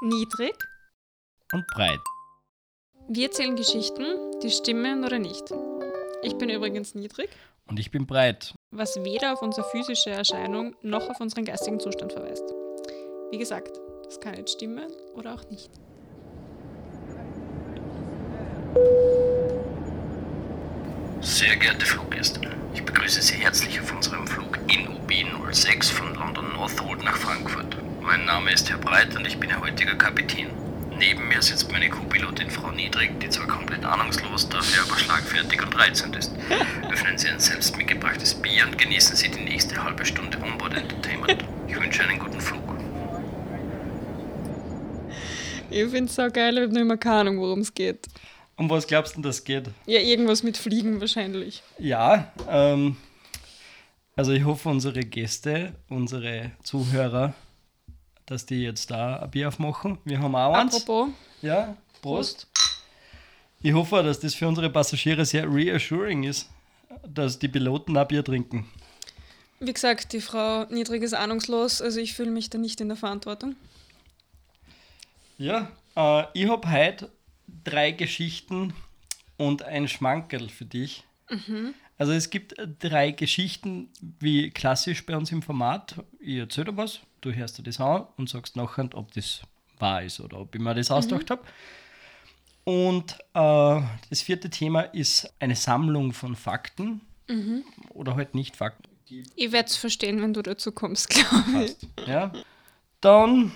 Niedrig. und breit. Wir erzählen Geschichten, die stimmen oder nicht. Ich bin übrigens niedrig, Und ich bin breit. was weder auf unsere physische Erscheinung noch auf unseren geistigen Zustand verweist. Wie gesagt, das kann jetzt stimmen oder auch nicht. Sehr geehrte Fluggäste, ich begrüße Sie herzlich auf unserem Flug NUB 06 von London Northolt nach Frankfurt. Mein Name ist Herr Breit und ich bin Ihr heutiger Kapitän. Neben mir sitzt meine Co-Pilotin Frau Niedrig, die zwar komplett ahnungslos, dafür aber schlagfertig und reizend ist. Öffnen Sie ein selbst mitgebrachtes Bier und genießen Sie die nächste halbe Stunde Onboard Entertainment. Ich wünsche einen guten Flug. Ich finde es so geil, ich habe noch immer keine Ahnung, worum es geht. Um was glaubst du, das geht? Ja, irgendwas mit Fliegen wahrscheinlich. Ja, ähm, also ich hoffe, unsere Gäste, unsere Zuhörer, dass die jetzt da ein Bier aufmachen. Wir haben auch eins. Apropos, Ja, Prost. Ich hoffe, dass das für unsere Passagiere sehr reassuring ist, dass die Piloten auch Bier trinken. wie gesagt, die Frau Niedrig ist ahnungslos, also ich fühle mich da nicht in der Verantwortung. Ja, äh, ich habe heute drei Geschichten und ein Schmankerl für dich. Also es gibt drei Geschichten, wie klassisch bei uns im Format. Ich erzähle was, du hörst dir das an und sagst nachher, ob das wahr ist oder ob ich mir das ausgedacht habe. Und äh, das vierte Thema ist eine Sammlung von Fakten oder halt nicht Fakten. Ich werde es verstehen, wenn du dazu kommst, glaube ich. Ja. Dann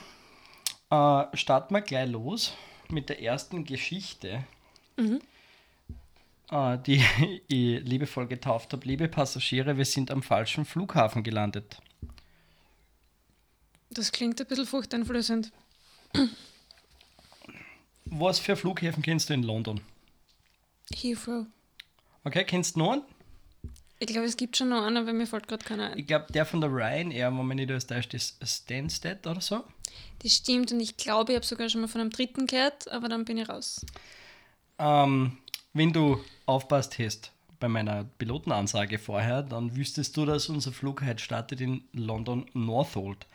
äh, starten wir gleich los mit der ersten Geschichte, äh, die ich liebevoll getauft habe. Liebe Passagiere, wir sind am falschen Flughafen gelandet. Das klingt ein bisschen furchteinflößend. Was für Flughäfen kennst du in London? Heathrow. Okay, kennst du noch einen? Ich glaube, es gibt schon noch einen, aber mir fällt gerade keiner ein. Ich glaube, der von der Ryanair, wenn man nicht alles täuscht, ist Stansted oder so. Das stimmt und ich glaube, ich habe sogar schon mal von einem dritten gehört, aber dann bin ich raus. Ähm, wenn du aufpasst hast bei meiner Pilotenansage vorher, dann wüsstest du, dass unser Flug heute startet in London Northolt.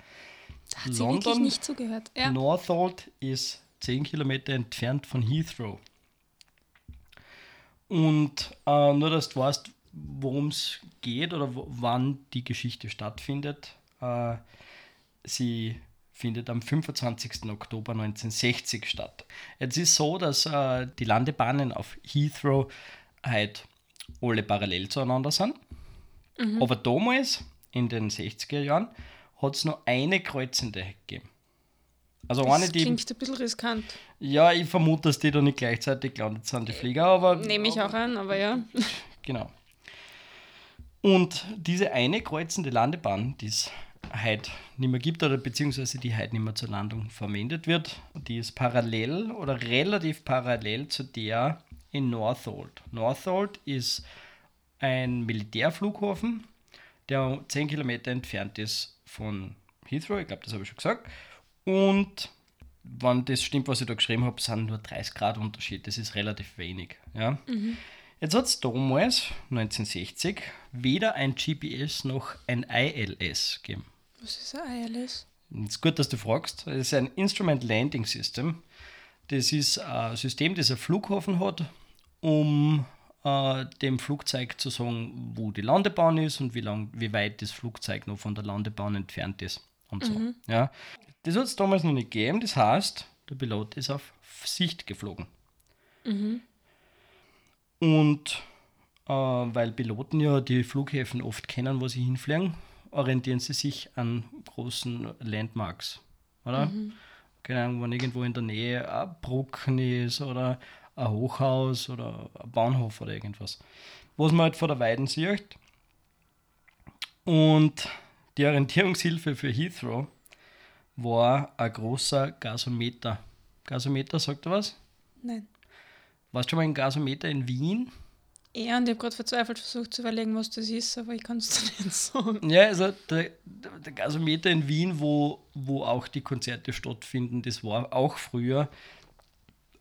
Da hat sie wirklich nicht zugehört. Ja. Northolt ist 10 Kilometer entfernt von Heathrow. Und äh, nur, dass du weißt, worum es geht oder wo, wann die Geschichte stattfindet. Äh, sie findet am 25. Oktober 1960 statt. Jetzt ist so, dass äh, die Landebahnen auf Heathrow halt alle parallel zueinander sind. Aber damals, in den 60er Jahren, hat es nur eine kreuzende gegeben. Also eine, Das die. klingt ein bisschen riskant. Ja, ich vermute, dass die da nicht gleichzeitig gelandet sind, die Flieger, aber. Nehme ich auch an, aber ja. Genau. Und diese eine kreuzende Landebahn, die es heute nicht mehr gibt oder beziehungsweise die heute nicht mehr zur Landung verwendet wird, die ist parallel oder relativ parallel zu der in Northolt. Northolt ist ein Militärflughafen, der 10 Kilometer entfernt ist von Heathrow, ich glaube, das habe ich schon gesagt. Und wenn das stimmt, was ich da geschrieben habe, sind nur 30 Grad Unterschied. Das ist relativ wenig. Ja. Jetzt hat es damals, 1960, weder ein GPS noch ein ILS gegeben. Was ist ein ILS? Es ist gut, dass du fragst. Es ist ein Instrument Landing System. Das ist ein System, das ein Flughafen hat, um äh, dem Flugzeug zu sagen, wo die Landebahn ist und wie, lang, wie weit das Flugzeug noch von der Landebahn entfernt ist. Und so. Ja. Das hat es damals noch nicht gegeben. Das heißt, der Pilot ist auf Sicht geflogen. Und äh, weil Piloten ja die Flughäfen oft kennen, wo sie hinfliegen, orientieren sie sich an großen Landmarks. Oder? Keine Ahnung, wenn irgendwo in der Nähe ein Brucken ist oder ein Hochhaus oder ein Bahnhof oder irgendwas. Was man halt vor der Weiden sieht. Und die Orientierungshilfe für Heathrow war ein großer Gasometer. Gasometer, sagt er was? Nein. Warst du schon mal ein Gasometer in Wien? Ja, und ich habe gerade verzweifelt versucht zu überlegen, was das ist, aber ich kann es dir nicht sagen. Ja, also der, der Gasometer in Wien, wo, wo auch die Konzerte stattfinden, das war auch früher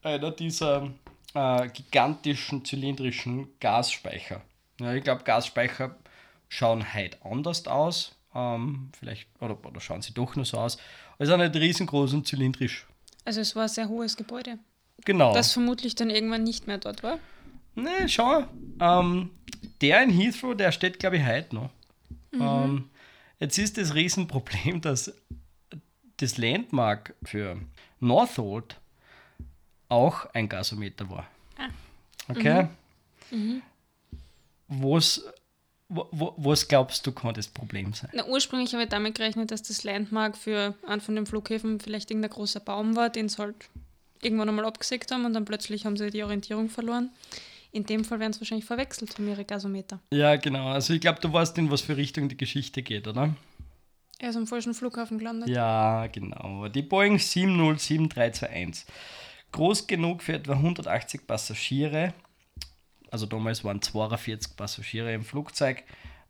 einer dieser äh, gigantischen zylindrischen Gasspeicher. Ja, ich glaube, Gasspeicher schauen heute anders aus. Ähm, vielleicht, oder, oder schauen sie doch nur so aus. Also nicht riesengroß und zylindrisch. Also es war ein sehr hohes Gebäude, Genau. das vermutlich dann irgendwann nicht mehr dort war. Ne, schau. Ähm, der in Heathrow, der steht, glaube ich, heute noch. Ähm, jetzt ist das Riesenproblem, dass das Landmark für Northolt auch ein Gasometer war. Okay? Was, wo, wo- was glaubst du, kann das Problem sein? Na, ursprünglich habe ich damit gerechnet, dass das Landmark für einen von den Flughäfen vielleicht irgendein großer Baum war, den sie halt irgendwann einmal abgesägt haben und dann plötzlich haben sie die Orientierung verloren. In dem Fall werden sie wahrscheinlich verwechselt haben, ihre Gasometer. Ja, genau. Also ich glaube, du weißt, in was für Richtung die Geschichte geht, oder? Er ist am falschen Flughafen gelandet. Ja, genau. Die Boeing 707321. Groß genug für etwa 180 Passagiere. Also damals waren 42 Passagiere im Flugzeug.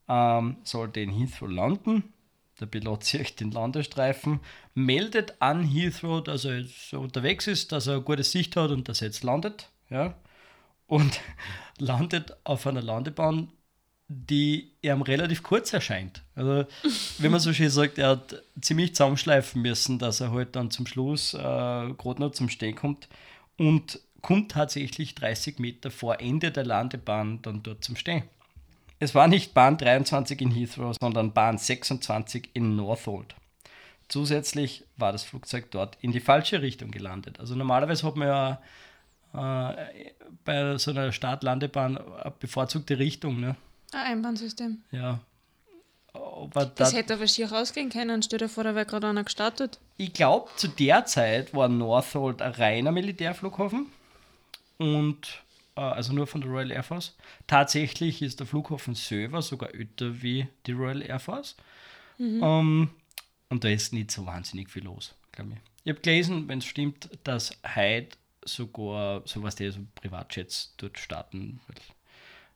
Ähm, sollte in Heathrow landen. Der Pilot zieht den Landestreifen, meldet an Heathrow, dass er jetzt unterwegs ist, dass er eine gute Sicht hat und dass er jetzt landet. Ja? Und landet auf einer Landebahn, die ihm relativ kurz erscheint. Also, wenn man so schön sagt, er hat ziemlich zusammenschleifen müssen, dass er halt dann zum Schluss äh, gerade noch zum Stehen kommt und kommt tatsächlich 30 Meter vor Ende der Landebahn dann dort zum Stehen. Es war nicht Bahn 23 in Heathrow, sondern Bahn 26 in Northolt. Zusätzlich war das Flugzeug dort in die falsche Richtung gelandet. Also normalerweise hat man ja äh, bei so einer Startlandebahn eine bevorzugte Richtung. Ne? Ein Einbahnsystem. Ja. Aber Das da, hätte aber schier rausgehen können. Stell dir vor, da wäre gerade einer gestartet. ich glaube, zu der Zeit war Northolt ein reiner Militärflughafen. Und äh, also nur von der Royal Air Force. Tatsächlich ist der Flughafen selber sogar älter wie die Royal Air Force. Ähm, und da ist nicht so wahnsinnig viel los, glaube ich. Ich habe gelesen, wenn es stimmt, dass heute sogar sowas die so Privatjets dort starten. Weil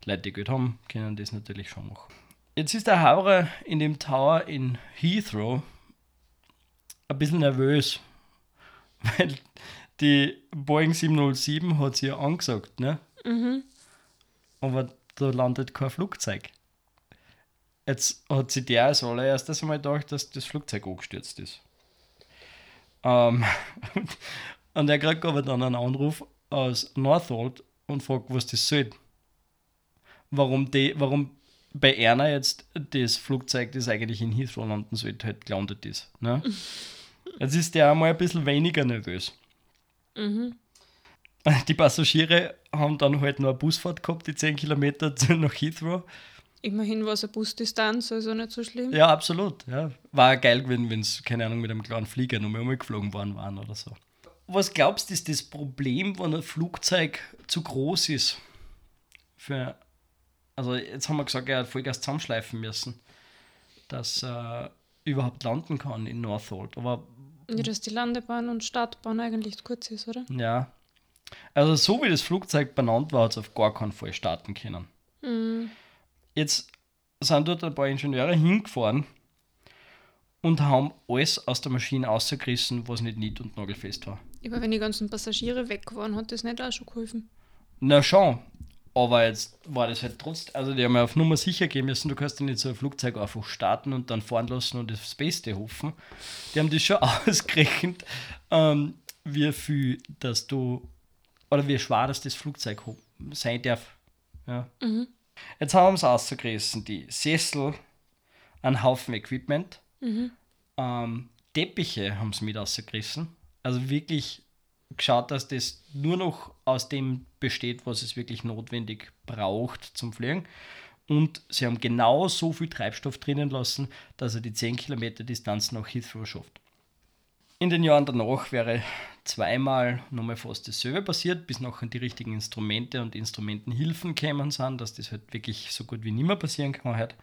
Leute, die Geld haben, können das natürlich schon machen. Jetzt ist der Haurer in dem Tower in Heathrow ein bisschen nervös, weil die Boeing 707 hat sie ja angesagt, ne? Aber da landet kein Flugzeug. Jetzt hat sie der als allererstes einmal gedacht, dass das Flugzeug angestürzt ist. Ähm, und er kriegt aber dann einen Anruf aus Northolt und fragt, was das soll. Warum, die, warum bei Erna jetzt das Flugzeug, das eigentlich in Heathrow landen sollte, halt gelandet ist. Ne? Jetzt ist der einmal ein bisschen weniger nervös. Die Passagiere haben dann halt noch eine Busfahrt gehabt, die 10 Kilometer nach Heathrow. Immerhin war es eine Busdistanz, also nicht so schlimm. Ja, absolut. Ja. War geil gewesen, wenn es, keine Ahnung, mit einem kleinen Flieger nochmal umgeflogen worden waren oder so. Was glaubst du, ist das Problem, wenn ein Flugzeug zu groß ist? Für, also jetzt haben wir gesagt, er hat Vollgas zusammenschleifen müssen, dass er überhaupt landen kann in Northolt. Aber Ja, dass die Landebahn und Startbahn eigentlich kurz ist, oder? ja, also so wie das Flugzeug benannt war, hat es auf gar keinen Fall starten können. Jetzt sind dort ein paar Ingenieure hingefahren und haben alles aus der Maschine rausgerissen, was nicht nied- und nagelfest war. Aber wenn die ganzen Passagiere weg waren, hat das nicht auch schon geholfen. Na schon, aber jetzt war das halt trotzdem, also die haben ja auf Nummer sicher gehen müssen, du kannst ja nicht so ein Flugzeug einfach starten und dann fahren lassen und das Beste hoffen. Die haben das schon ausgerechnet, ähm, wie viel, dass du, oder wie schwer dass das Flugzeug sein darf. Ja. Jetzt haben sie ausgerissen, die Sessel, einen Haufen Equipment, ähm, Teppiche haben sie mit ausgerissen. Also wirklich geschaut, dass das nur noch aus dem besteht, was es wirklich notwendig braucht zum Fliegen. Und sie haben genau so viel Treibstoff drinnen lassen, dass er die 10 Kilometer Distanz nach Heathrow schafft. In den Jahren danach wäre zweimal nochmal fast dasselbe passiert, bis nachher die richtigen Instrumente und Instrumentenhilfen gekommen sind, dass das halt wirklich so gut wie nicht mehr passieren kann halt.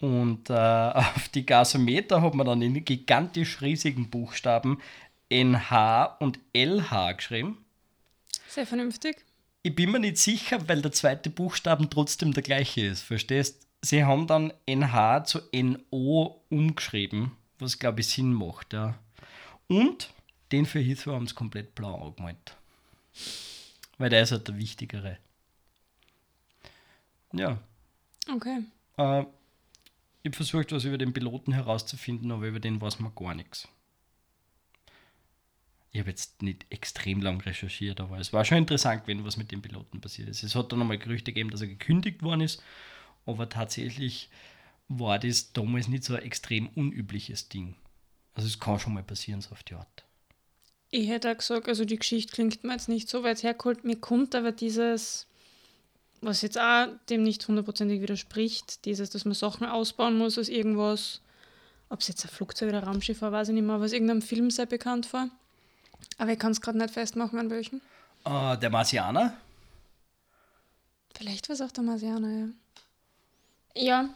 Und äh, auf die Gasometer hat man dann in gigantisch riesigen Buchstaben NH und LH geschrieben. Sehr vernünftig. Ich bin mir nicht sicher, weil der zweite Buchstaben trotzdem der gleiche ist, verstehst? Sie haben dann NH zu NO umgeschrieben, was glaube ich Sinn macht, ja. Und den für Heathrow haben sie komplett blau angemalt. Weil der ist halt der wichtigere. Ja. Okay. Äh, ich habe versucht, was über den Piloten herauszufinden, aber über den weiß man gar nichts. Ich habe jetzt nicht extrem lang recherchiert, aber es war schon interessant gewesen, was mit dem Piloten passiert ist. Es hat dann nochmal Gerüchte gegeben, dass er gekündigt worden ist, aber tatsächlich war das damals nicht so ein extrem unübliches Ding. Also es kann schon mal passieren, so auf die Art. Ich hätte auch gesagt, also die Geschichte klingt mir jetzt nicht so weit hergeholt. Mir kommt aber dieses, was jetzt auch dem nicht hundertprozentig widerspricht, dieses, dass man Sachen ausbauen muss aus irgendwas, ob es jetzt ein Flugzeug oder ein Raumschiff war, weiß ich nicht mehr, was irgendeinem Film sehr bekannt war. Aber ich kann es gerade nicht festmachen, an welchen. Äh, der Marsianer? Vielleicht war es auch der Marsianer, ja. Ja,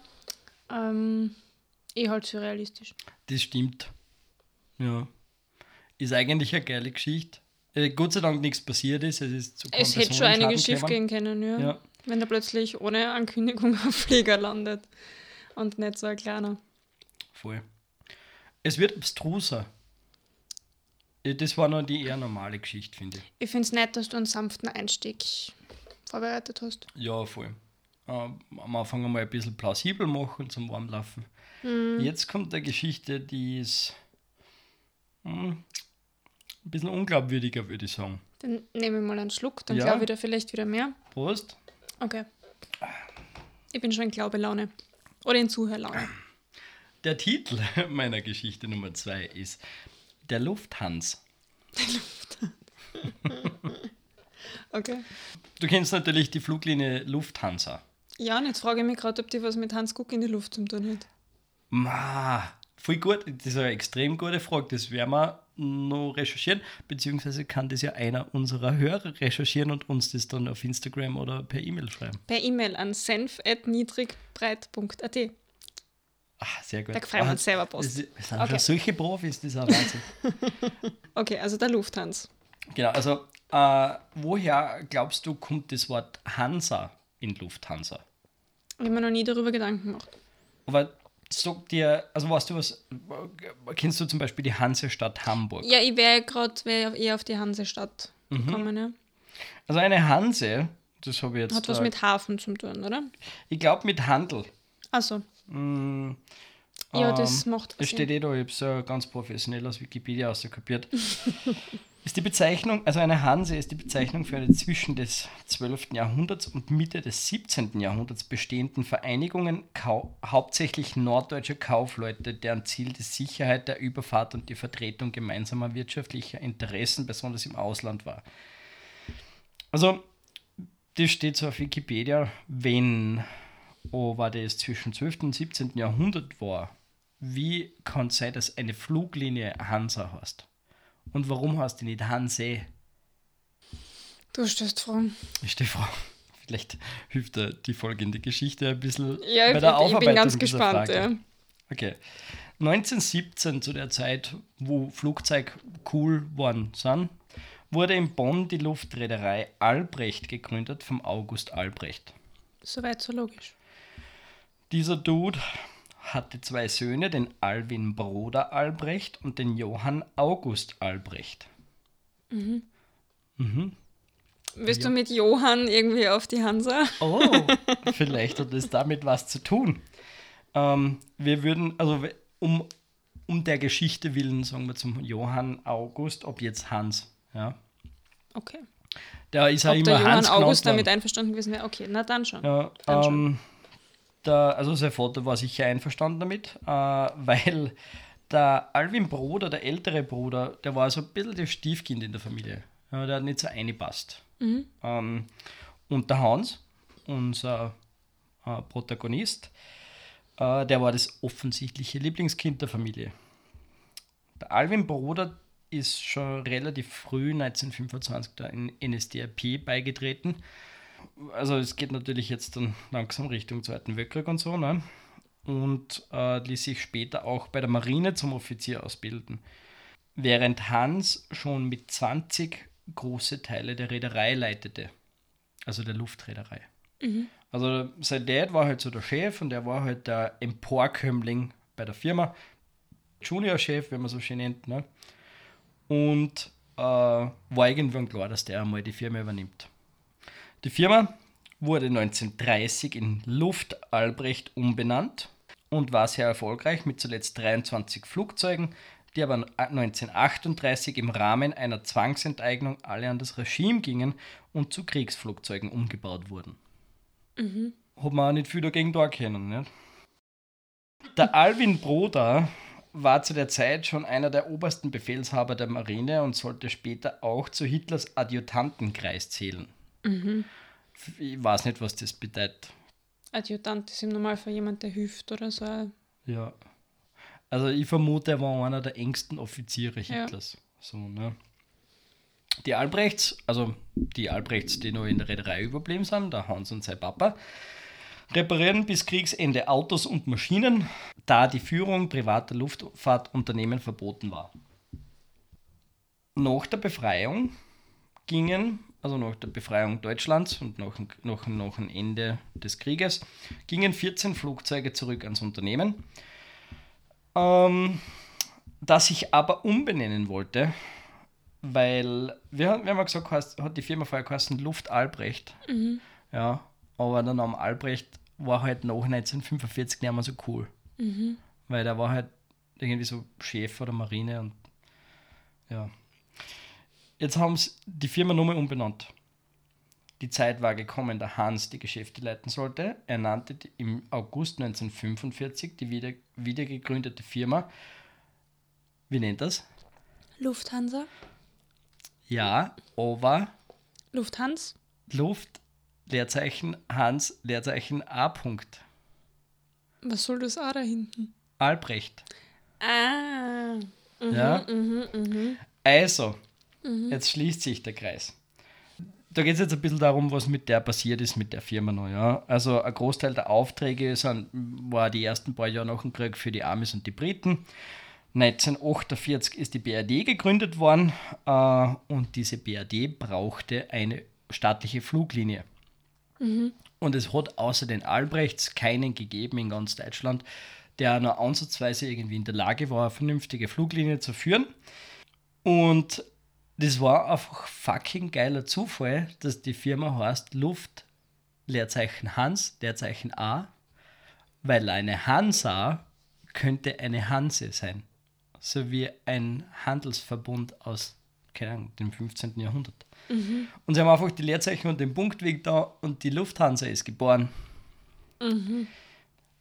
ähm, eh halt surrealistisch. Das stimmt. Ja. Ist eigentlich eine geile Geschichte. Äh, Gott sei Dank nichts passiert ist. Es, ist zu Es hätte schon einiges schief gehen können, ja. Ja. Wenn er plötzlich ohne Ankündigung auf Flieger landet. Und nicht so ein kleiner. Voll. Es wird abstruser. Das war noch die eher normale Geschichte, finde ich. Ich finde es nett, dass du einen sanften Einstieg vorbereitet hast. Ja, voll. Ähm, am Anfang einmal ein bisschen plausibel machen zum Warmlaufen. Mhm. Jetzt kommt eine Geschichte, die ist hm, ein bisschen unglaubwürdiger, würde ich sagen. Dann nehme ich mal einen Schluck, dann Ja. glaube ich da vielleicht wieder mehr. Prost. Okay. Ich bin schon in Glaubelaune. Oder in Zuhörlaune. Der Titel meiner Geschichte Nummer zwei ist Der Lufthans. Okay. Du kennst natürlich die Fluglinie Lufthansa. Ja, und jetzt frage ich mich gerade, ob die was mit Hans Guck in die Luft zu tun hat. Ma, voll gut. Das ist eine extrem gute Frage. Das werden wir noch recherchieren. Beziehungsweise kann das ja einer unserer Hörer recherchieren und uns das dann auf Instagram oder per E-Mail schreiben. Per E-Mail an senf.niedrigbreit.at. Ah, sehr gut. Da freuen wir uns selber Das, Post. das sind Okay. schon solche Profis, das ist ein Wahnsinn. Okay, also der Lufthans. genau, also äh, woher glaubst du, kommt das Wort Hansa in Lufthansa? Ich habe mir noch nie darüber Gedanken gemacht. Aber sagt dir, also weißt du was, kennst du zum Beispiel die Hansestadt Hamburg? Ja, ich wäre gerade wär eher auf die Hansestadt Mhm. gekommen, ja. Also eine Hanse, das habe ich jetzt, Hat was äh, mit Hafen zu tun, oder? ich glaube mit Handel. Also, Mm, ja, ähm, das macht Es steht eh da, ich habe es ja ganz professionell aus Wikipedia auskopiert. ist die Bezeichnung, also eine Hanse ist die Bezeichnung für eine zwischen des 12. Jahrhunderts und Mitte des 17. Jahrhunderts bestehenden Vereinigungen kau hauptsächlich norddeutscher Kaufleute, deren Ziel die Sicherheit der Überfahrt und die Vertretung gemeinsamer wirtschaftlicher Interessen, besonders im Ausland war. Also, das steht so auf Wikipedia, wenn aber das zwischen 12. und 17. Jahrhundert war, wie kann es sein, dass eine Fluglinie Hansa heißt? Und warum heißt die nicht Hanse? Du stellst Fragen. Ich stehe vor. Vielleicht hilft dir die folgende Geschichte ein bisschen Ja, ich, bei der bin- ich bin Aufarbeitung ganz gespannt. Ja. Okay. 1917, zu der Zeit, wo Flugzeug cool worden sind, wurde in Bonn die Luftreederei Albrecht gegründet vom August Albrecht. Soweit so logisch. Dieser Dude hatte zwei Söhne, den Alwin Broder Albrecht und den Johann August Albrecht. Willst du mit Johann irgendwie auf die Hansa? Oh, vielleicht hat es damit was zu tun. Ähm, wir würden, also um, um der Geschichte willen, sagen wir zum Johann August, ob jetzt Hans. Ja. Okay. Der ist ja Ob immer der Johann Hans August damit einverstanden gewesen wäre? Okay, na dann schon. Ja, Dann schon. Der, also sein Vater war sicher einverstanden damit, äh, weil der Alwin Bruder, der ältere Bruder, der war so ein bisschen das Stiefkind in der Familie. Ja, der hat nicht so eingepasst. Ähm, und der Hans, unser äh, Protagonist, äh, der war das offensichtliche Lieblingskind der Familie. Der Alwin Bruder ist schon relativ früh, 1925, da in NSDAP beigetreten also es geht natürlich jetzt dann langsam Richtung Zweiten Weltkrieg und so, ne? Und äh, ließ sich später auch bei der Marine zum Offizier ausbilden. Während Hans schon mit 20 große Teile der Reederei leitete. Also der Luftreederei. Also sein Dad war halt so der Chef und er war halt der Emporkömmling bei der Firma. Junior-Chef, wenn man so schön nennt, ne? Und äh, war irgendwann klar, dass der einmal die Firma übernimmt. Die Firma wurde 1930 in Luft Albrecht umbenannt und war sehr erfolgreich mit zuletzt 23 Flugzeugen, die aber 1938 im Rahmen einer Zwangsenteignung alle an das Regime gingen und zu Kriegsflugzeugen umgebaut wurden. Mhm. Hat man auch nicht viel dagegen da können. Nicht? Der Alwin Broda war zu der Zeit schon einer der obersten Befehlshaber der Marine und sollte später auch zu Hitlers Adjutantenkreis zählen. Mhm. Ich weiß nicht, was das bedeutet. Adjutant ist im Normalfall jemand, der hilft oder so. Ja. Also ich vermute, er war einer der engsten Offiziere Ja. Hitlers. So, ne? Die Albrechts, also die Albrechts, die noch in der Reederei überblieben sind, der Hans und sein Papa, reparieren bis Kriegsende Autos und Maschinen, da die Führung privater Luftfahrtunternehmen verboten war. Nach der Befreiung gingen, also nach der Befreiung Deutschlands und nach, nach, nach dem Ende des Krieges, gingen 14 Flugzeuge zurück ans Unternehmen, ähm, das sich aber umbenennen wollte, weil, wir, haben- wir haben ja gesagt, heißt, hat die Firma vorher geheißen Luft Albrecht. Ja, aber der Name Albrecht war halt nach 1945 nicht mehr so cool. Weil der war halt irgendwie so Chef von der Marine und ja. Jetzt haben sie die Firma nochmal umbenannt. Die Zeit war gekommen, da Hans die Geschäfte leiten sollte. Er nannte im August 1945 die wieder, wieder gegründete Firma. Wie nennt das? Lufthansa? Ja, aber Lufthansa? Luft, Leerzeichen Hans, Leerzeichen A. Punkt. Was soll das auch da hinten? Albrecht. Ah. Mhm, Ja? mhm, mhm. Also, jetzt schließt sich der Kreis. Da geht es jetzt ein bisschen darum, was mit der passiert ist, mit der Firma noch. Ja? Also ein Großteil der Aufträge sind, war die ersten paar Jahre nach dem Krieg für die Amis und die Briten. 1948 ist die BRD gegründet worden äh, und diese BRD brauchte eine staatliche Fluglinie. Und es hat außer den Albrechts keinen gegeben in ganz Deutschland, der nur ansatzweise irgendwie in der Lage war, eine vernünftige Fluglinie zu führen. Und das war einfach fucking geiler Zufall, dass die Firma heißt Luft, Leerzeichen Hans, Leerzeichen A, weil eine Hansa könnte eine Hanse sein. So wie ein Handelsverbund aus, keine Ahnung, dem 15. Jahrhundert. Und sie haben einfach die Leerzeichen und den Punktweg da und die Lufthansa ist geboren.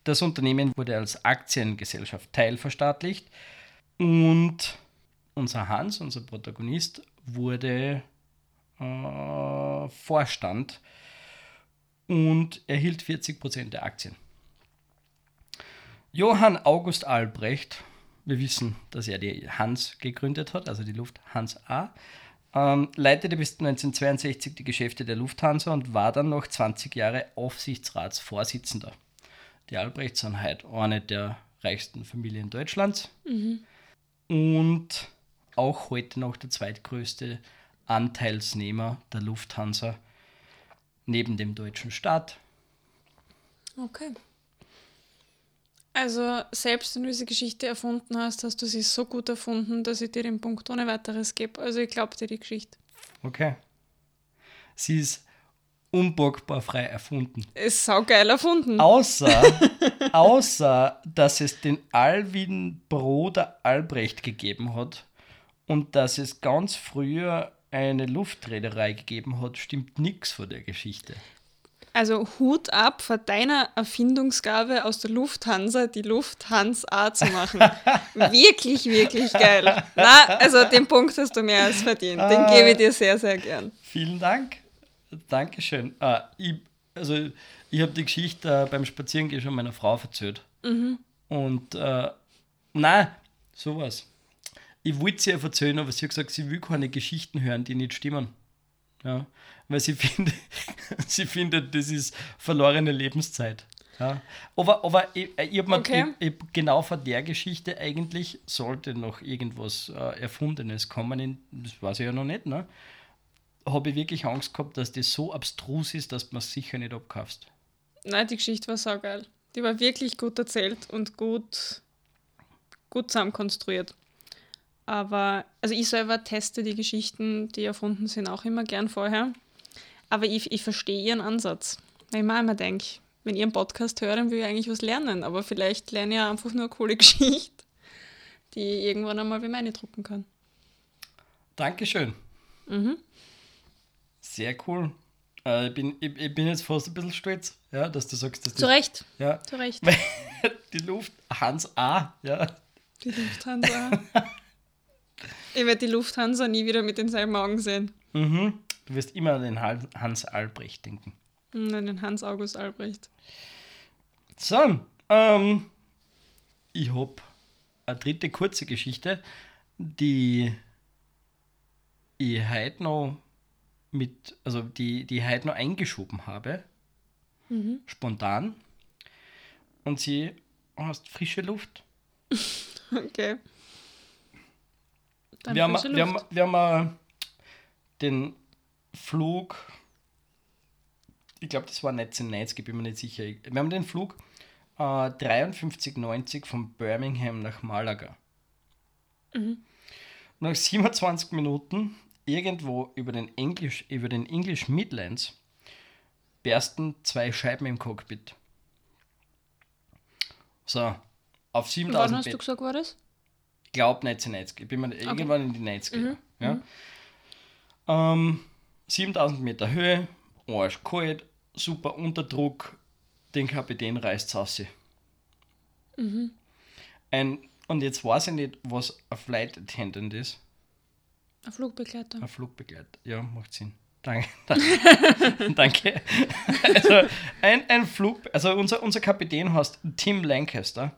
Das Unternehmen wurde als Aktiengesellschaft teilverstaatlicht und unser Hans, unser Protagonist, wurde äh, Vorstand und erhielt 40% der Aktien. Johann August Albrecht, wir wissen, dass er die Hans gegründet hat, also die Lufthansa, ähm, leitete bis 1962 die Geschäfte der Lufthansa und war dann noch 20 Jahre Aufsichtsratsvorsitzender. Die Albrechts sind heute eine der reichsten Familien Deutschlands und auch heute noch der zweitgrößte Anteilsnehmer der Lufthansa neben dem deutschen Staat. Okay. Also, selbst wenn du diese Geschichte erfunden hast, hast du sie so gut erfunden, dass ich dir den Punkt ohne weiteres gebe. Also, ich glaube dir die Geschichte. Okay. Sie ist unborgbar frei erfunden. Ist saugeil erfunden. Außer, außer, dass es den Alwin Broder Albrecht gegeben hat und dass es ganz früher eine Luftreederei gegeben hat, stimmt nichts von der Geschichte. Also, Hut ab vor deiner Erfindungsgabe aus der Lufthansa, die Lufthansa zu machen. wirklich, wirklich geil. Na, also den Punkt hast du mehr als verdient. Den gebe ich dir sehr, sehr gern. Vielen Dank. Dankeschön. Ah, ich, also, ich habe die Geschichte äh, beim Spazierengehen schon meiner Frau erzählt. Und, äh, nein, sowas. Ich wollte sie ja erzählen, aber sie hat gesagt, sie will keine Geschichten hören, die nicht stimmen. Ja, weil sie findet, sie findet, das ist verlorene Lebenszeit. Ja. Aber, aber ich, ich habe Okay. ich, ich, genau vor der Geschichte eigentlich sollte noch irgendwas äh, Erfundenes kommen. In, das weiß ich ja noch nicht. Ne? Habe ich wirklich Angst gehabt, dass das so abstrus ist, dass man es sicher nicht abkaufst. Nein, die Geschichte war saugeil. Die war wirklich gut erzählt und gut, gut zusammenkonstruiert. Aber, also ich selber teste die Geschichten, die erfunden sind, auch immer gern vorher. Aber ich, ich verstehe ihren Ansatz. Weil ich mir immer denke, wenn ihr einen Podcast hört, dann will ich eigentlich was lernen. Aber vielleicht lerne ich ja einfach nur eine coole Geschichte, die ich irgendwann einmal wie meine drucken kann. Dankeschön. Mhm. Sehr cool. Äh, ich, bin, ich, ich bin jetzt fast ein bisschen stolz, ja, dass du sagst, dass Zu das, Recht, ja, zu Recht. die Luft Hans A. Ja. Die Lufthansa. ich werde die Lufthansa nie wieder mit denselben Augen sehen. Mhm. Du wirst immer an den Hans Albrecht denken. Nein, den Hans August Albrecht. So, ähm, ich habe eine dritte kurze Geschichte, die ich heute noch mit, also die, die ich heute noch eingeschoben habe, spontan. Und sie heißt frische Luft. Okay. Dann wir, haben, wir, haben, wir haben äh, den Flug, ich glaube, das war 1990, ich bin mir nicht sicher. Wir haben den Flug äh, 5390 von Birmingham nach Malaga. Nach 27 Minuten irgendwo über den English, über den English Midlands bersten zwei Scheiben im Cockpit. So, auf Wann 7000 hast du Meter. gesagt, war das? Ich glaube 1990. Ich bin mir irgendwann in die 90er. Mhm. Ja. Ähm, 7000 Meter Höhe, arschkalt, super Unterdruck, den Kapitän reißt es Mhm. Ein, und jetzt weiß ich nicht, was ein Flight Attendant ist. Ein Flugbegleiter. Ein Flugbegleiter. Ja, macht Sinn. Danke. Danke. Also, ein, ein Flug, also unser, unser Kapitän heißt Tim Lancaster.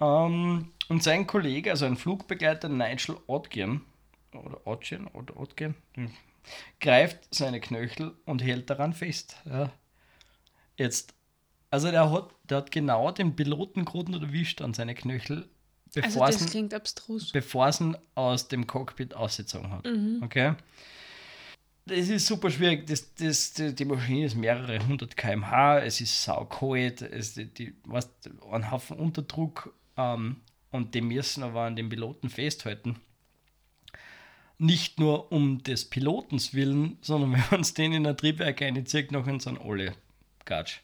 Ähm, und sein Kollege, also ein Flugbegleiter Nigel Odgen, oder Odgen, oder Odgen, hm, greift seine Knöchel und hält daran fest. Ja. Jetzt, also der hat, der hat genau den Piloten gerade noch erwischt an seine Knöchel, Also bevor das sie klingt abstrus. bevor es ihn aus dem Cockpit ausgezogen hat. Okay? Das ist super schwierig. Das, das, die, Maschine ist mehrere hundert km/h, es ist saukalt, es die, die, weißt, ein Haufen Unterdruck ähm, und die müssen aber an den Piloten festhalten. Nicht nur um des Pilotens willen, sondern wenn man es denen in ein Triebwerk einzieht, nachher sind alle Gatsch.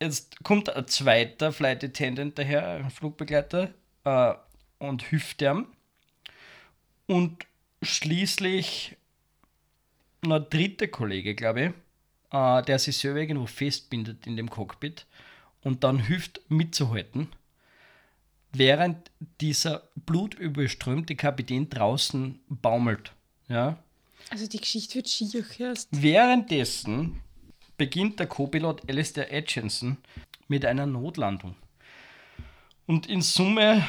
Jetzt kommt ein zweiter Flight Attendant daher, ein Flugbegleiter, äh, und hilft ihm. Und schließlich ein dritter Kollege, glaube ich, äh, der sich selber irgendwo festbindet in dem Cockpit und dann hilft mitzuhalten, während dieser blutüberströmte Kapitän draußen baumelt. Ja? Also die Geschichte wird schier erst. Währenddessen beginnt der Co-Pilot Alistair Atkinson mit einer Notlandung. Und in Summe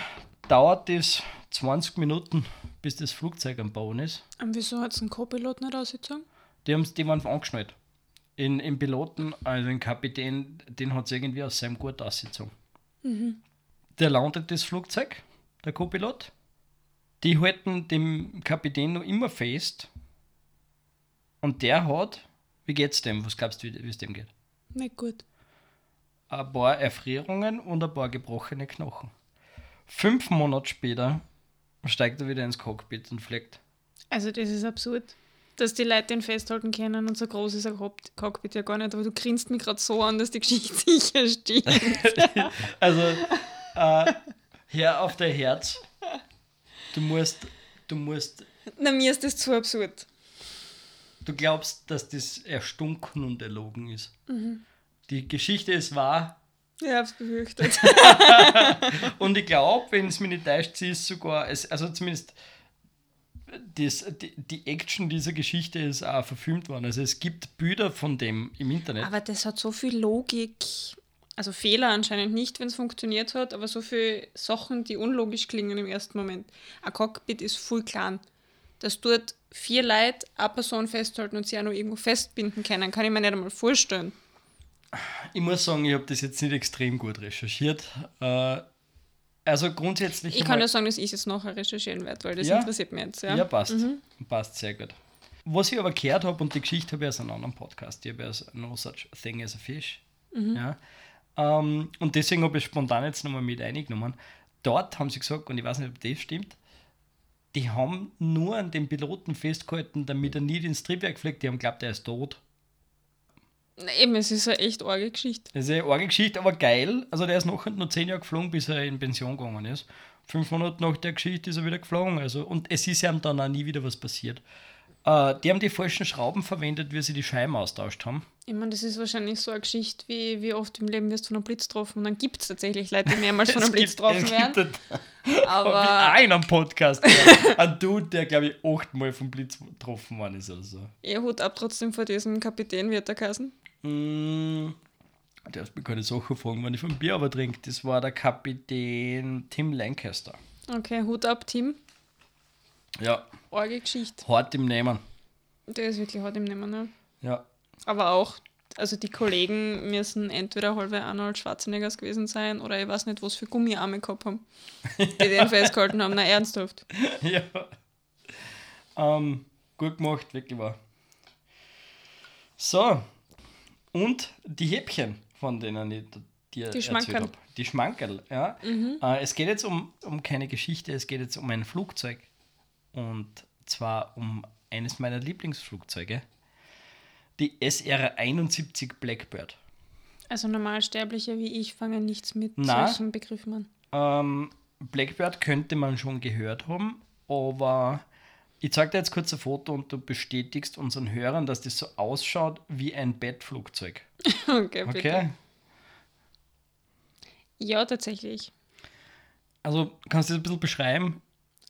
dauert es 20 Minuten, bis das Flugzeug am Boden ist. Und wieso hat es einen Co-Pilot nicht ausgezogen? Die, haben's, die waren angeschnallt. In, Im Piloten, also den Kapitän, den hat es irgendwie aus seinem Gurt ausgezogen. Der landet das Flugzeug, der Co-Pilot. Die halten dem Kapitän noch immer fest. Und der hat, wie geht's dem? Was glaubst du, wie es dem geht? Nicht gut. Ein paar Erfrierungen und ein paar gebrochene Knochen. Fünf Monate später steigt er wieder ins Cockpit und fliegt. Also das ist absurd. Dass die Leute den festhalten können und so groß ist ein Cock- Cockpit ja gar nicht, aber du grinst mich gerade so an, dass die Geschichte sicher stimmt. Also, äh, Herr auf der Herz, du musst, du musst, Na, mir ist das zu absurd. du glaubst, dass das erstunken und erlogen ist. Die Geschichte ist wahr Ich hab's befürchtet. und ich glaube, wenn es mir nicht täuscht, sie ist sogar, also zumindest das, die, die Action dieser Geschichte ist auch verfilmt worden. Also es gibt Bilder von dem im Internet. aber das hat so viel Logik. Also Fehler anscheinend nicht, wenn es funktioniert hat, aber so viele Sachen, die unlogisch klingen im ersten Moment. Ein Cockpit ist voll klein. Dass dort vier Leute eine Person festhalten und sie auch noch irgendwo festbinden können, kann ich mir nicht einmal vorstellen. Ich muss sagen, ich habe das jetzt nicht extrem gut recherchiert. Äh, also grundsätzlich. Ich kann ja sagen, dass ich es nachher recherchieren werde, weil das Ja. interessiert mich jetzt. Ja, Ja, passt. Passt sehr gut. Was ich aber gehört habe, und die Geschichte habe ich aus einem anderen Podcast, ich habe aus No Such Thing as a Fish. Ja. Ähm, und deswegen habe ich spontan jetzt nochmal mit eingenommen. Dort haben sie gesagt, und ich weiß nicht, ob das stimmt, die haben nur an den Piloten festgehalten, damit er nicht ins Triebwerk fliegt. Die haben geglaubt, er ist tot. Na, Eben, es ist eine echt arge Geschichte. Das ist eine arge Geschichte, aber geil. Also der ist noch, noch zehn Jahre geflogen, bis er in Pension gegangen ist. fünf Monate nach der Geschichte ist er wieder geflogen. Also, und es ist ihm dann auch nie wieder was passiert. Äh, die haben die falschen Schrauben verwendet, wie sie die Scheiben austauscht haben. Ich meine, das ist wahrscheinlich so eine Geschichte, wie, wie oft im Leben wirst du von einem Blitz getroffen. Und dann gibt es tatsächlich Leute, die mehrmals von einem Blitz getroffen werden. Aber in einem Podcast. Ein Dude, der glaube ich achtmal vom Blitz getroffen worden ist oder so. ihr Hut ab trotzdem vor diesem Kapitän, wird der Kassen. Mm, der hat mir keine Sachen fragen, wenn ich vom Bier aber trinke. Das war der Kapitän Tim Lancaster. Okay, Hut ab, Team. Ja, Orge Geschichte. hart im Nehmen. Der ist wirklich hart im Nehmen, ne? Ja. Aber auch, also die Kollegen müssen entweder halbe Arnold Schwarzeneggers gewesen sein oder ich weiß nicht, was für Gummiarme gehabt haben, die den festgehalten haben. Na, ernsthaft. ja. Ähm, gut gemacht, wirklich wahr. So. Und die Häppchen, von denen ich dir Die erzählt habe. Die Schmankerl, ja. Äh, es geht jetzt um, um keine Geschichte, es geht jetzt um ein Flugzeug. Und zwar um eines meiner Lieblingsflugzeuge. Die SR-71 Blackbird. Also Normalsterbliche wie ich fangen nichts mit Na. solchen Begriffen an. Ähm, Blackbird könnte man schon gehört haben, aber ich zeige dir jetzt kurz ein Foto und du bestätigst unseren Hörern, dass das so ausschaut wie ein Bettflugzeug. Okay, bitte. Okay? Ja, tatsächlich. Also kannst du das ein bisschen beschreiben?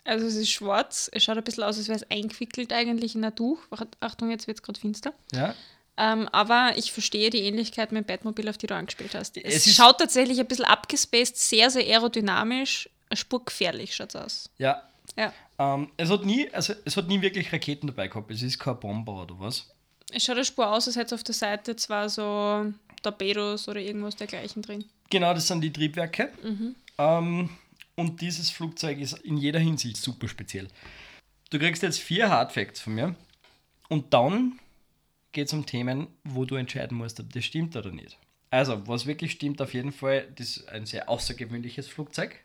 Also es ist schwarz, es schaut ein bisschen aus, als wäre es eingewickelt eigentlich in ein Tuch. Achtung, jetzt wird es gerade finster. Ja? Ähm, aber ich verstehe die Ähnlichkeit mit dem Batmobil, auf die du angespielt hast. Es, Es schaut tatsächlich ein bisschen abgespaced, sehr, sehr aerodynamisch, eine Spur gefährlich schaut es aus. Ja. Ja. Ähm, es, hat nie, also, es hat nie wirklich Raketen dabei gehabt. Es ist kein Bomber oder was. Es schaut eine Spur aus, als hätte es auf der Seite zwar so Torpedos oder irgendwas dergleichen drin. Genau, das sind die Triebwerke. Ähm, und dieses Flugzeug ist in jeder Hinsicht super speziell. Du kriegst jetzt vier Hardfacts von mir und dann geht es um Themen, wo du entscheiden musst, ob das stimmt oder nicht. Also, was wirklich stimmt auf jeden Fall, das ist ein sehr außergewöhnliches Flugzeug.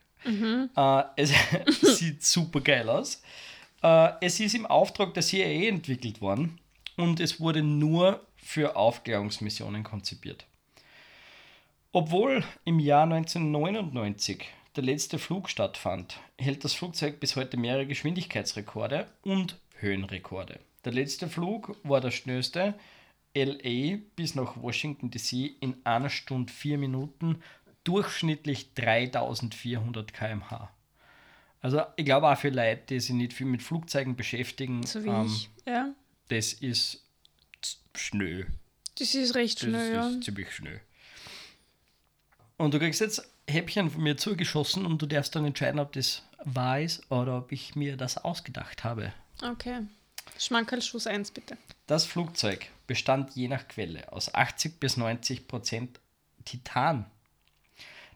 Äh, es sieht super geil aus. Äh, es ist im Auftrag der CIA entwickelt worden und es wurde nur für Aufklärungsmissionen konzipiert. Obwohl im Jahr 1999 der letzte Flug stattfand, hält das Flugzeug bis heute mehrere Geschwindigkeitsrekorde und Höhenrekorde. Der letzte Flug war der schnellste LA bis nach Washington DC in einer Stunde vier Minuten, durchschnittlich 3400 km/h. Also ich glaube auch für Leute, die sich nicht viel mit Flugzeugen beschäftigen, So wie ähm, ich. Ja. das ist schnell. Das ist recht Das schnell, ja. ist ziemlich schnell. Und du kriegst jetzt Häppchen von mir zugeschossen und du darfst dann entscheiden, ob das wahr ist oder ob ich mir das ausgedacht habe. Okay. Schmankerl Schuss 1, bitte. Das Flugzeug bestand je nach Quelle aus 80 bis 90 Prozent Titan.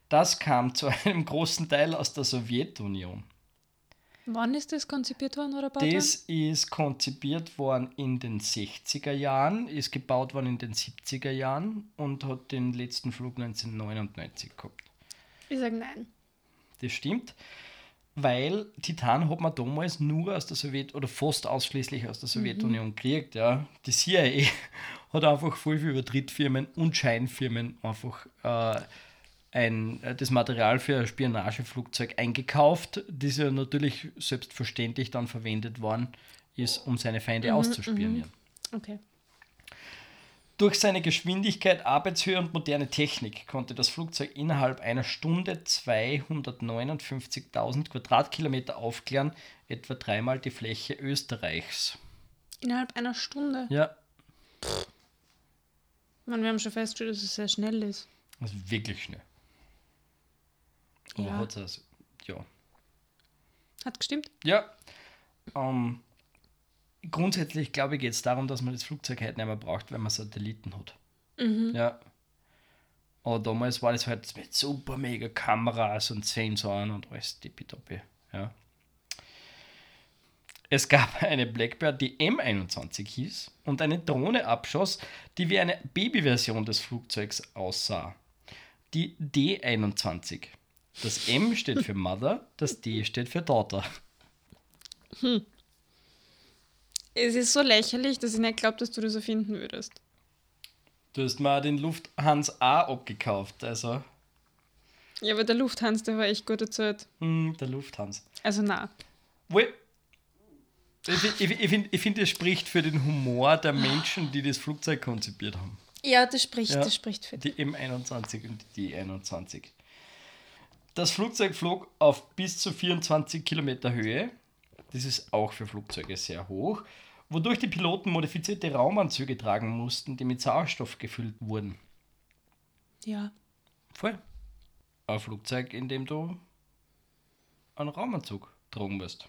Das kam zu einem großen Teil aus der Sowjetunion. Wann ist das konzipiert worden oder gebaut Das ist konzipiert worden in den 60er Jahren, ist gebaut worden in den 70er Jahren und hat den letzten Flug 1999 gehabt. Ich sage nein. Das stimmt, weil Titan hat man damals nur aus der Sowjet- oder fast ausschließlich aus der Sowjetunion gekriegt. Ja. Die CIA hat einfach voll viel über Drittfirmen und Scheinfirmen einfach äh, ein, äh, das Material für ein Spionageflugzeug eingekauft, das ja natürlich selbstverständlich dann verwendet worden ist, um seine Feinde auszuspionieren. Okay. Durch seine Geschwindigkeit, Arbeitshöhe und moderne Technik konnte das Flugzeug innerhalb einer Stunde 259.000 Quadratkilometer aufklären, etwa dreimal die Fläche Österreichs. Innerhalb einer Stunde. Ja, Man, wir haben schon festgestellt, dass es sehr schnell ist. also wirklich schnell. Ja. hat's also, ja. Hat gestimmt? Ja, ähm, grundsätzlich glaube ich geht es darum, dass man das Flugzeug heute nicht mehr braucht, wenn man Satelliten hat. Ja. Aber damals war das halt mit super mega Kameras und Sensoren und alles tippitoppi. Ja. Es gab eine Blackbird, die M21 hieß und eine Drohne abschoss, die wie eine Babyversion des Flugzeugs aussah. Die D21. Das M steht für Mother, das D steht für Daughter. Es ist so lächerlich, dass ich nicht glaube, dass du das erfinden würdest. Du hast mal den Lufthans A abgekauft, also Ja, aber der Lufthansa, der war echt gut erzählt. Hm, der Lufthansa. Also na. Ich, ich, ich finde, ich find, das spricht für den Humor der Menschen, die das Flugzeug konzipiert haben. Ja, das spricht, Ja. das spricht für dich. Die M21 und die D21. Das Flugzeug flog auf bis zu 24 Kilometer Höhe. Das ist auch für Flugzeuge sehr hoch. Wodurch die Piloten modifizierte Raumanzüge tragen mussten, die mit Sauerstoff gefüllt wurden. Ja. Voll. Ein Flugzeug, in dem du einen Raumanzug tragen musst.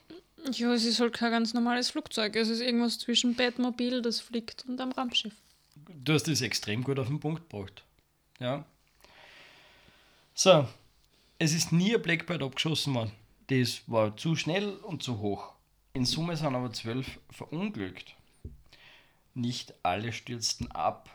Ja, es ist halt kein ganz normales Flugzeug. Es ist irgendwas zwischen Bettmobil, das fliegt, und am Raumschiff. Du hast das extrem gut auf den Punkt gebracht. Ja. So, es ist nie ein Blackbird abgeschossen worden. Das war zu schnell und zu hoch. In Summe sind aber zwölf verunglückt. Nicht alle stürzten ab.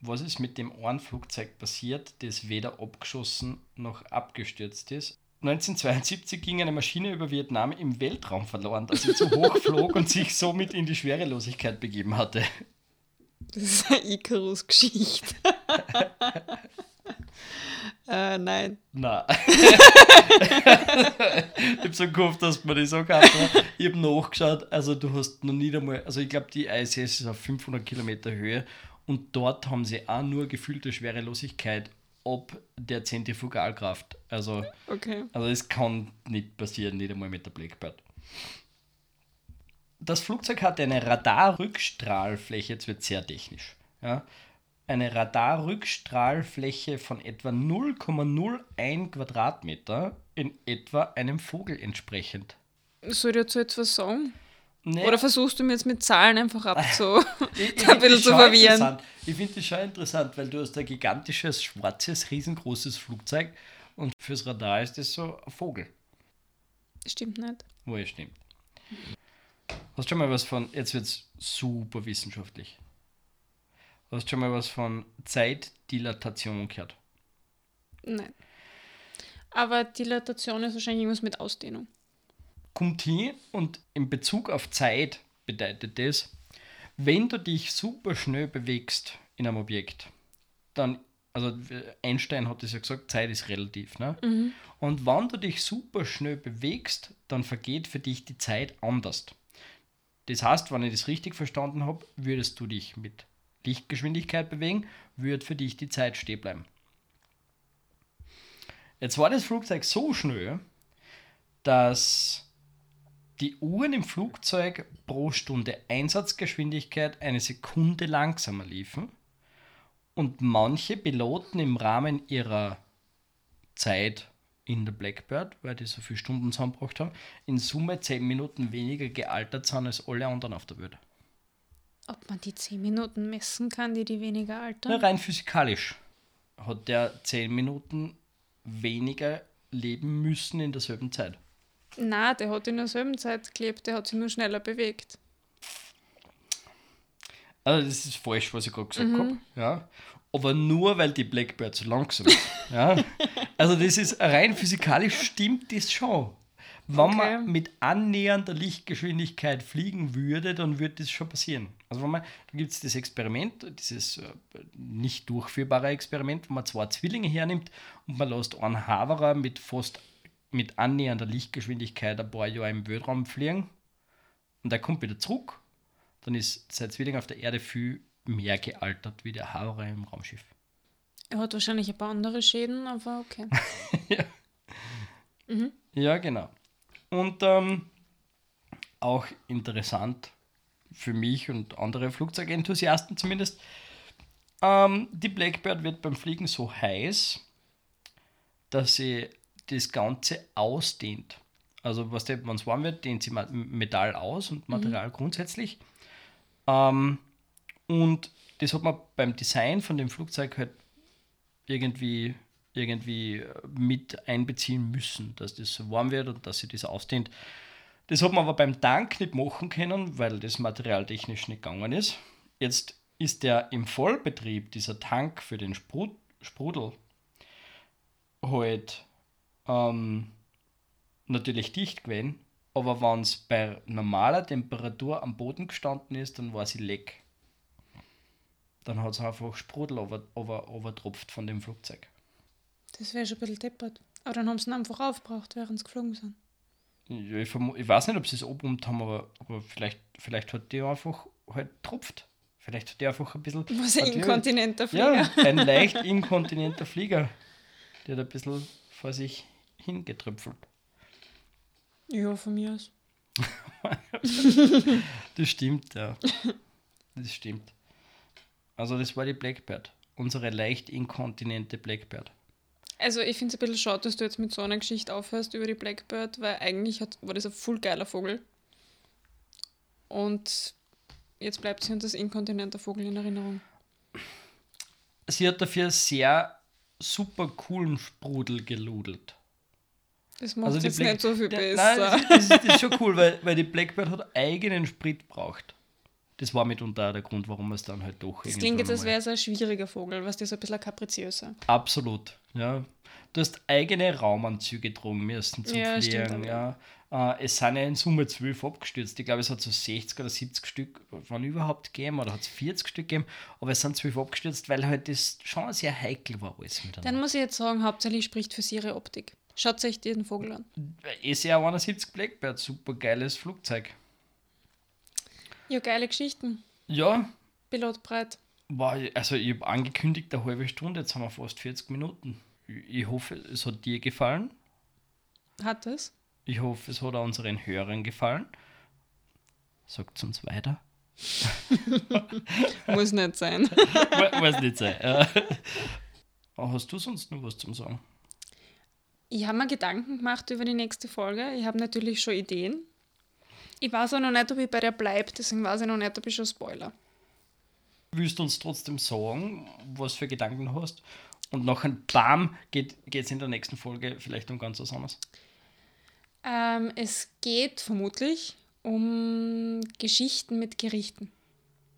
Was ist mit dem einen Flugzeug passiert, das weder abgeschossen noch abgestürzt ist? 1972 ging eine Maschine über Vietnam im Weltraum verloren, da sie zu hoch flog und sich somit in die Schwerelosigkeit begeben hatte. Das ist eine Icarus-Geschichte. äh, nein. Nein. ich hab so gehofft, dass man das auch hat. Ich habe nachgeschaut, also du hast noch nie einmal, also ich glaube, die ISS ist auf 500 Kilometer Höhe und dort haben sie auch nur gefühlte Schwerelosigkeit ob der Zentrifugalkraft. Also, Okay. also das kann nicht passieren, nicht einmal mit der Blackbird. Das Flugzeug hatte eine Radarrückstrahlfläche, jetzt wird sehr technisch. Ja, eine Radarrückstrahlfläche von etwa 0,01 Quadratmeter in etwa einem Vogel entsprechend. Soll ich dazu etwas sagen? Nee, Oder versuchst du mir jetzt mit Zahlen einfach abzu... ich, ich ein bisschen zu verwirren? Ich finde das schon interessant, weil du hast ein gigantisches, schwarzes, riesengroßes Flugzeug und fürs Radar ist das so ein Vogel. Stimmt nicht. Wo es stimmt. Hast du schon mal was von, jetzt wird es super wissenschaftlich. Hast du schon mal was von Zeitdilatation gehört? Nein. Aber Dilatation ist wahrscheinlich irgendwas mit Ausdehnung. Kommt hin und in Bezug auf Zeit bedeutet das, wenn du dich super schnell bewegst in einem Objekt, dann, also Einstein hat das ja gesagt, Zeit ist relativ, ne? Und wenn du dich super schnell bewegst, dann vergeht für dich die Zeit anders. Das heißt, wenn ich das richtig verstanden habe, würdest du dich mit Lichtgeschwindigkeit bewegen, würde für dich die Zeit stehen bleiben. Jetzt war das Flugzeug so schnell, dass die Uhren im Flugzeug pro Stunde Einsatzgeschwindigkeit eine Sekunde langsamer liefen und manche Piloten im Rahmen ihrer Zeit in der Blackbird, weil die so viele Stunden zusammengebracht haben, in Summe 10 Minuten weniger gealtert sind als alle anderen auf der Welt. Ob man die 10 Minuten messen kann, die die weniger altern? Na, rein physikalisch hat der 10 Minuten weniger leben müssen in derselben Zeit. Na, der hat in derselben Zeit gelebt, der hat sich nur schneller bewegt. Also das ist falsch, was ich gerade gesagt habe. Ja. Aber nur, weil die Blackbird so langsam ist. ja. Also das ist rein physikalisch stimmt das schon. Wenn Okay. man mit annähernder Lichtgeschwindigkeit fliegen würde, dann würde das schon passieren. Also wenn man, da gibt es das Experiment, dieses äh, nicht durchführbare Experiment, wo man zwei Zwillinge hernimmt und man lässt einen Haverer mit fast mit annähernder Lichtgeschwindigkeit ein paar Jahre im Weltraum fliegen und der kommt wieder zurück, dann ist sein Zwilling auf der Erde viel mehr gealtert wie der Haverer im Raumschiff. Er hat wahrscheinlich ein paar andere Schäden, aber okay. Ja, genau. Und ähm, auch interessant für mich und andere Flugzeugenthusiasten zumindest, ähm, die Blackbird wird beim Fliegen so heiß, dass sie das Ganze ausdehnt. Also was wenn es warm wird, dehnt sie Metall aus und Material grundsätzlich. Ähm, und das hat man beim Design von dem Flugzeug halt irgendwie, irgendwie äh, mit einbeziehen müssen, dass das warm wird und dass sie das ausdehnt. Das hat man aber beim Tank nicht machen können, weil das materialtechnisch nicht gegangen ist. Jetzt ist der im Vollbetrieb, dieser Tank für den Sprut, Sprudel, halt ähm, natürlich dicht gewesen, aber wenn es bei normaler Temperatur am Boden gestanden ist, dann war sie leck. Dann hat es einfach Sprudel over, over, von dem Flugzeug. Das wäre schon ein bisschen deppert. Aber dann haben sie ihn einfach aufgebraucht, während sie geflogen sind. Ja, ich, ich weiß nicht, ob sie es abgeräumt haben, aber, aber vielleicht, vielleicht hat die einfach halt tropft. Vielleicht hat die einfach ein bisschen. Was ein inkontinenter Flieger. Ja, ein leicht inkontinenter Flieger. Der hat ein bisschen vor sich hingetröpfelt. Ja, von mir aus. Das stimmt, ja. Das stimmt. Also, das war die Blackbird. Unsere leicht inkontinente Blackbird. Also ich finde es ein bisschen schade, dass du jetzt mit so einer Geschichte aufhörst über die Blackbird, weil eigentlich hat, war das ein voll geiler Vogel. Und jetzt bleibt sie uns als inkontinenter Vogel in Erinnerung. Sie hat dafür sehr super coolen Sprudel geludelt. Das macht die jetzt Black- nicht so viel der- besser. Nein, das, ist- das ist schon cool, weil, weil die Blackbird hat eigenen Sprit braucht. Das war mitunter auch der Grund, warum es dann halt doch das klingt jetzt, als wäre es ein schwieriger Vogel, was das ein bisschen kapriziöser. Absolut, ja. Du hast eigene Raumanzüge tragen müssen zum Ja, Fliegen, ja. Äh, es sind ja in Summe zwölf abgestürzt. Ich glaube, es hat so 60 oder 70 Stück, wann überhaupt gegeben, oder hat es 40 Stück gegeben, aber es sind zwölf abgestürzt, weil halt das schon sehr heikel war alles miteinander. Dann muss ich jetzt sagen, hauptsächlich spricht für sie ihre Optik. Schaut euch den Vogel an. ECR 71 Blackbird, super geiles Flugzeug. Ja, geile Geschichten. Ja, Pilotbreit. war, also ich habe angekündigt eine halbe Stunde, jetzt haben wir fast 40 Minuten. Ich, hoffe, es hat dir gefallen. Hat es? Ich hoffe, es hat auch unseren Hörern gefallen. Sagt uns weiter. Muss nicht sein. Weiß nicht sein. Aber Hast du sonst noch was zum Sagen? Ich habe mir Gedanken gemacht über die nächste Folge. Ich habe natürlich schon Ideen. Ich weiß auch noch nicht, ob ich bei der bleibe, deswegen weiß ich noch nicht, ob ich schon spoiler. Willst du uns trotzdem sagen, was für Gedanken du hast? Und nach ein Bam geht es in der nächsten Folge vielleicht um ganz was anderes. Ähm, es geht vermutlich um Geschichten mit Gerichten.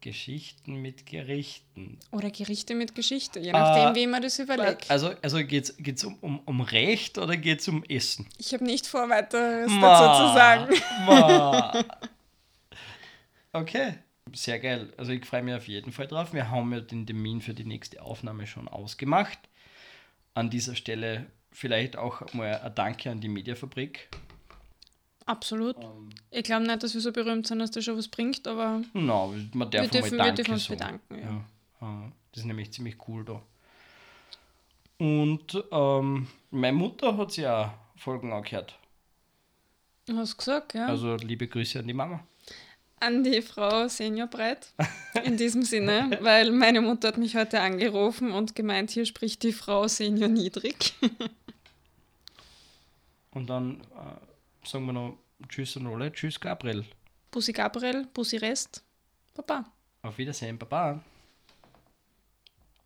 Geschichten mit Gerichten. Oder Gerichte mit Geschichte, je nachdem, Äh, wie man das überlegt. Also, also geht es um, um, um Recht oder geht es um Essen? Ich habe nicht vor, weiteres Ma, dazu zu sagen. ma. Okay, sehr geil. Also ich freue mich auf jeden Fall drauf. Wir haben ja den Termin für die nächste Aufnahme schon ausgemacht. An dieser Stelle vielleicht auch mal ein Danke an die Mediafabrik. Absolut. Ähm, Ich glaube nicht, dass wir so berühmt sind, dass das schon was bringt, aber no, man darf wir dürfen, mal wir dürfen uns bedanken. Ja. Ja, das ist nämlich ziemlich cool da. Und ähm, meine Mutter hat auch Folgen angehört. Hast du gesagt, ja? Also liebe Grüße an die Mama. An die Frau Seniorbreit. In diesem Sinne, weil meine Mutter hat mich heute angerufen und gemeint, hier spricht die Frau Senior Niedrig. Und dann äh, sagen wir noch Tschüss an alle. Tschüss Gabriel. Bussi Gabriel, Bussi Rest. Papa. Auf Wiedersehen, Baba.